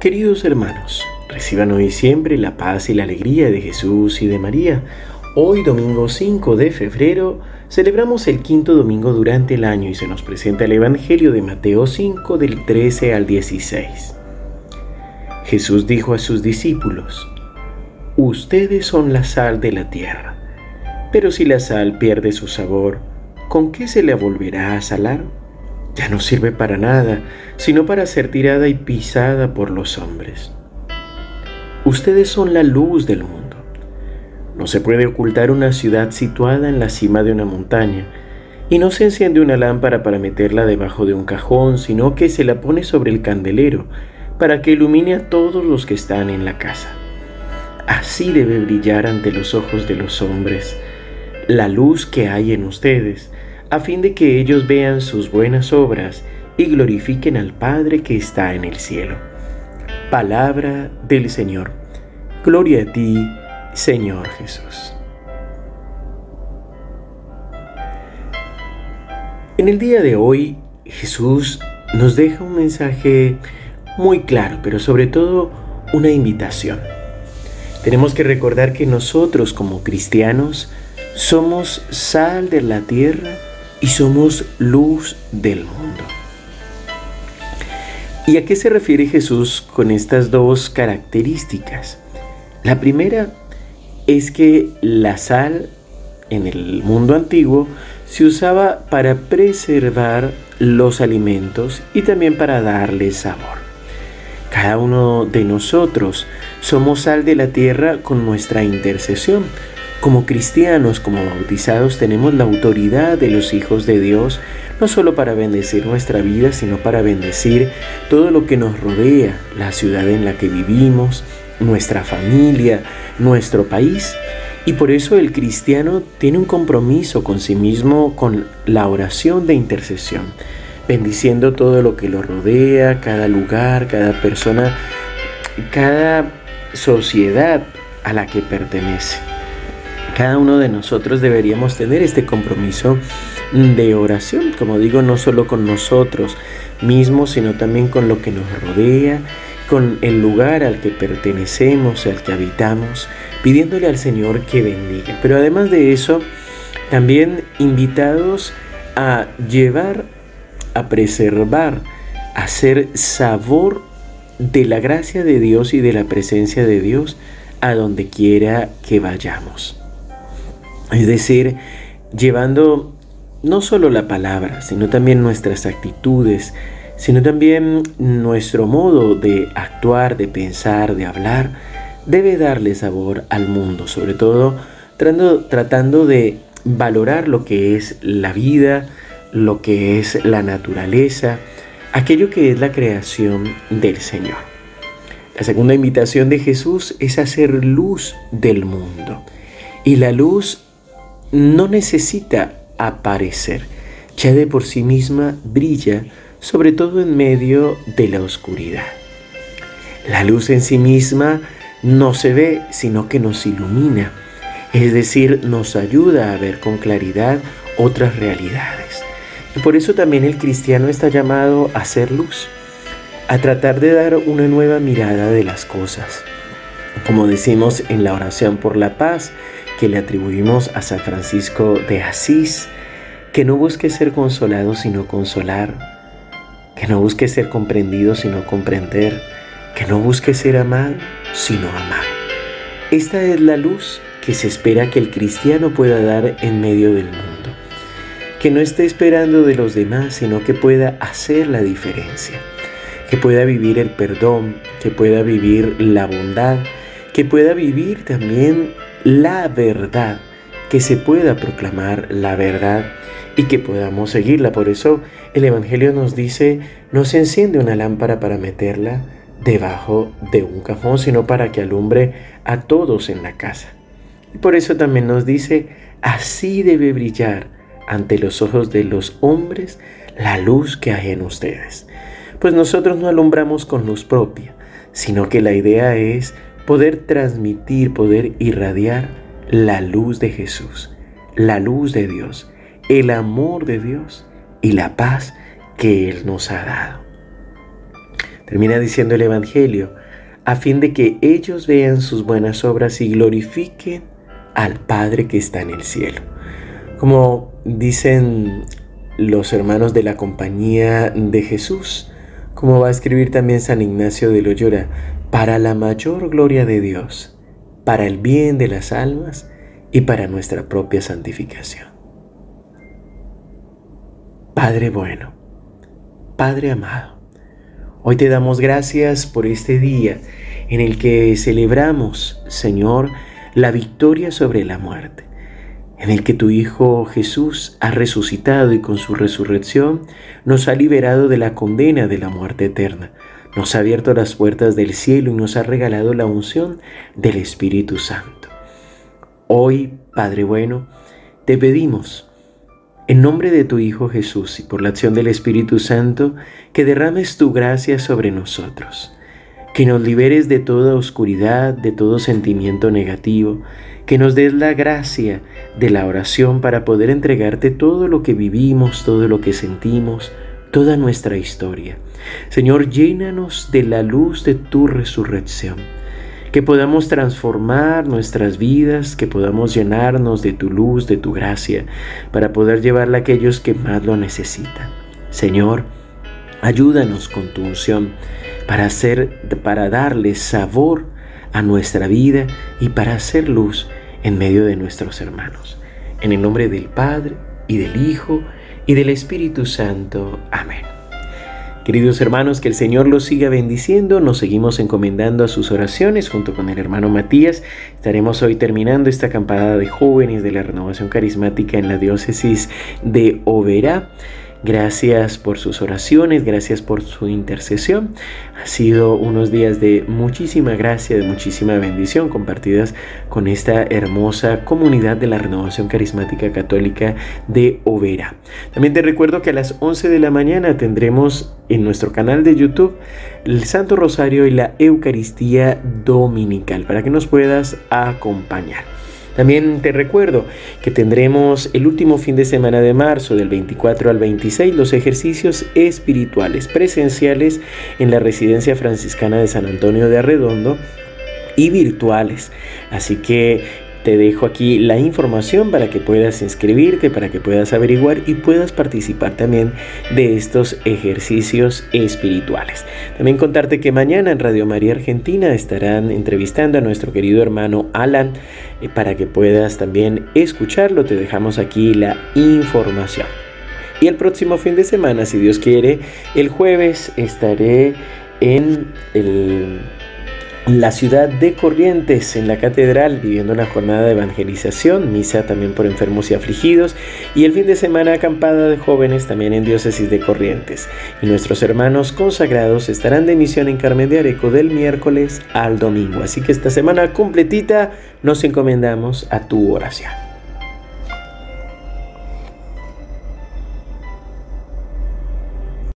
Queridos hermanos, reciban hoy siempre la paz y la alegría de Jesús y de María. Hoy, domingo 5 de febrero, celebramos el quinto domingo durante el año y se nos presenta el Evangelio de Mateo 5 del 13 al 16. Jesús dijo a sus discípulos, Ustedes son la sal de la tierra, pero si la sal pierde su sabor, ¿con qué se le volverá a salar? Ya no sirve para nada, sino para ser tirada y pisada por los hombres. Ustedes son la luz del mundo. No se puede ocultar una ciudad situada en la cima de una montaña, y no se enciende una lámpara para meterla debajo de un cajón, sino que se la pone sobre el candelero, para que ilumine a todos los que están en la casa. Así debe brillar ante los ojos de los hombres la luz que hay en ustedes, a fin de que ellos vean sus buenas obras y glorifiquen al Padre que está en el cielo. Palabra del Señor. Gloria a ti, Señor Jesús. En el día de hoy, Jesús nos deja un mensaje muy claro, pero sobre todo una invitación. Tenemos que recordar que nosotros como cristianos somos sal de la tierra y somos luz del mundo. ¿Y a qué se refiere Jesús con estas dos características? La primera es que la sal en el mundo antiguo se usaba para preservar los alimentos y también para darles sabor. Cada uno de nosotros somos sal de la tierra con nuestra intercesión, como cristianos, como bautizados, tenemos la autoridad de los hijos de Dios, no solo para bendecir nuestra vida, sino para bendecir todo lo que nos rodea, la ciudad en la que vivimos, nuestra familia, nuestro país. Y por eso el cristiano tiene un compromiso con sí mismo, con la oración de intercesión, bendiciendo todo lo que lo rodea, cada lugar, cada persona, cada sociedad a la que pertenece. Cada uno de nosotros deberíamos tener este compromiso de oración, como digo, no solo con nosotros mismos, sino también con lo que nos rodea, con el lugar al que pertenecemos, al que habitamos, pidiéndole al Señor que bendiga. Pero además de eso, también invitados a llevar, a preservar, a hacer sabor de la gracia de Dios y de la presencia de Dios a donde quiera que vayamos. Es decir, llevando no solo la palabra, sino también nuestras actitudes, sino también nuestro modo de actuar, de pensar, de hablar, debe darle sabor al mundo, sobre todo tratando, tratando de valorar lo que es la vida, lo que es la naturaleza, aquello que es la creación del Señor. La segunda invitación de Jesús es hacer luz del mundo. Y la luz no necesita aparecer, ya de por sí misma brilla, sobre todo en medio de la oscuridad. La luz en sí misma no se ve, sino que nos ilumina, es decir, nos ayuda a ver con claridad otras realidades. Y por eso también el cristiano está llamado a ser luz, a tratar de dar una nueva mirada de las cosas. Como decimos en la oración por la paz, que le atribuimos a San Francisco de Asís, que no busque ser consolado sino consolar, que no busque ser comprendido sino comprender, que no busque ser amado sino amar. Esta es la luz que se espera que el cristiano pueda dar en medio del mundo, que no esté esperando de los demás, sino que pueda hacer la diferencia, que pueda vivir el perdón, que pueda vivir la bondad, que pueda vivir también la verdad, que se pueda proclamar la verdad y que podamos seguirla. Por eso el Evangelio nos dice, no se enciende una lámpara para meterla debajo de un cajón, sino para que alumbre a todos en la casa. Y por eso también nos dice, así debe brillar ante los ojos de los hombres la luz que hay en ustedes. Pues nosotros no alumbramos con luz propia, sino que la idea es poder transmitir, poder irradiar la luz de Jesús, la luz de Dios, el amor de Dios y la paz que Él nos ha dado. Termina diciendo el Evangelio, a fin de que ellos vean sus buenas obras y glorifiquen al Padre que está en el cielo. Como dicen los hermanos de la compañía de Jesús, como va a escribir también San Ignacio de Loyola, para la mayor gloria de Dios, para el bien de las almas y para nuestra propia santificación. Padre bueno, Padre amado, hoy te damos gracias por este día en el que celebramos, Señor, la victoria sobre la muerte, en el que tu Hijo Jesús ha resucitado y con su resurrección nos ha liberado de la condena de la muerte eterna, nos ha abierto las puertas del cielo y nos ha regalado la unción del Espíritu Santo. Hoy, Padre bueno, te pedimos, en nombre de tu Hijo Jesús y por la acción del Espíritu Santo, que derrames tu gracia sobre nosotros que nos liberes de toda oscuridad, de todo sentimiento negativo, que nos des la gracia de la oración para poder entregarte todo lo que vivimos, todo lo que sentimos, toda nuestra historia. Señor, llénanos de la luz de tu resurrección, que podamos transformar nuestras vidas, que podamos llenarnos de tu luz, de tu gracia, para poder llevarla a aquellos que más lo necesitan. Señor, ayúdanos con tu unción para hacer para darle sabor a nuestra vida y para hacer luz en medio de nuestros hermanos. En el nombre del Padre y del Hijo y del Espíritu Santo. Amén. Queridos hermanos, que el Señor los siga bendiciendo. Nos seguimos encomendando a sus oraciones junto con el hermano Matías. Estaremos hoy terminando esta acampada de jóvenes de la renovación carismática en la diócesis de Oberá. Gracias por sus oraciones, gracias por su intercesión. Ha sido unos días de muchísima gracia, de muchísima bendición compartidas con esta hermosa comunidad de la Renovación Carismática Católica de Overa. También te recuerdo que a las 11 de la mañana tendremos en nuestro canal de YouTube el Santo Rosario y la Eucaristía Dominical para que nos puedas acompañar. También te recuerdo que tendremos el último fin de semana de marzo, del 24 al 26, los ejercicios espirituales presenciales en la residencia franciscana de San Antonio de Arredondo y virtuales. Así que te dejo aquí la información para que puedas inscribirte, para que puedas averiguar y puedas participar también de estos ejercicios espirituales. También contarte que mañana en Radio María Argentina estarán entrevistando a nuestro querido hermano Alan eh, para que puedas también escucharlo. Te dejamos aquí la información. Y el próximo fin de semana, si Dios quiere, el jueves estaré en el la ciudad de Corrientes, en la catedral, viviendo una jornada de evangelización, misa también por enfermos y afligidos, y el fin de semana acampada de jóvenes también en diócesis de Corrientes. Y nuestros hermanos consagrados estarán de misión en Carmen de Areco del miércoles al domingo. Así que esta semana completita nos encomendamos a tu oración.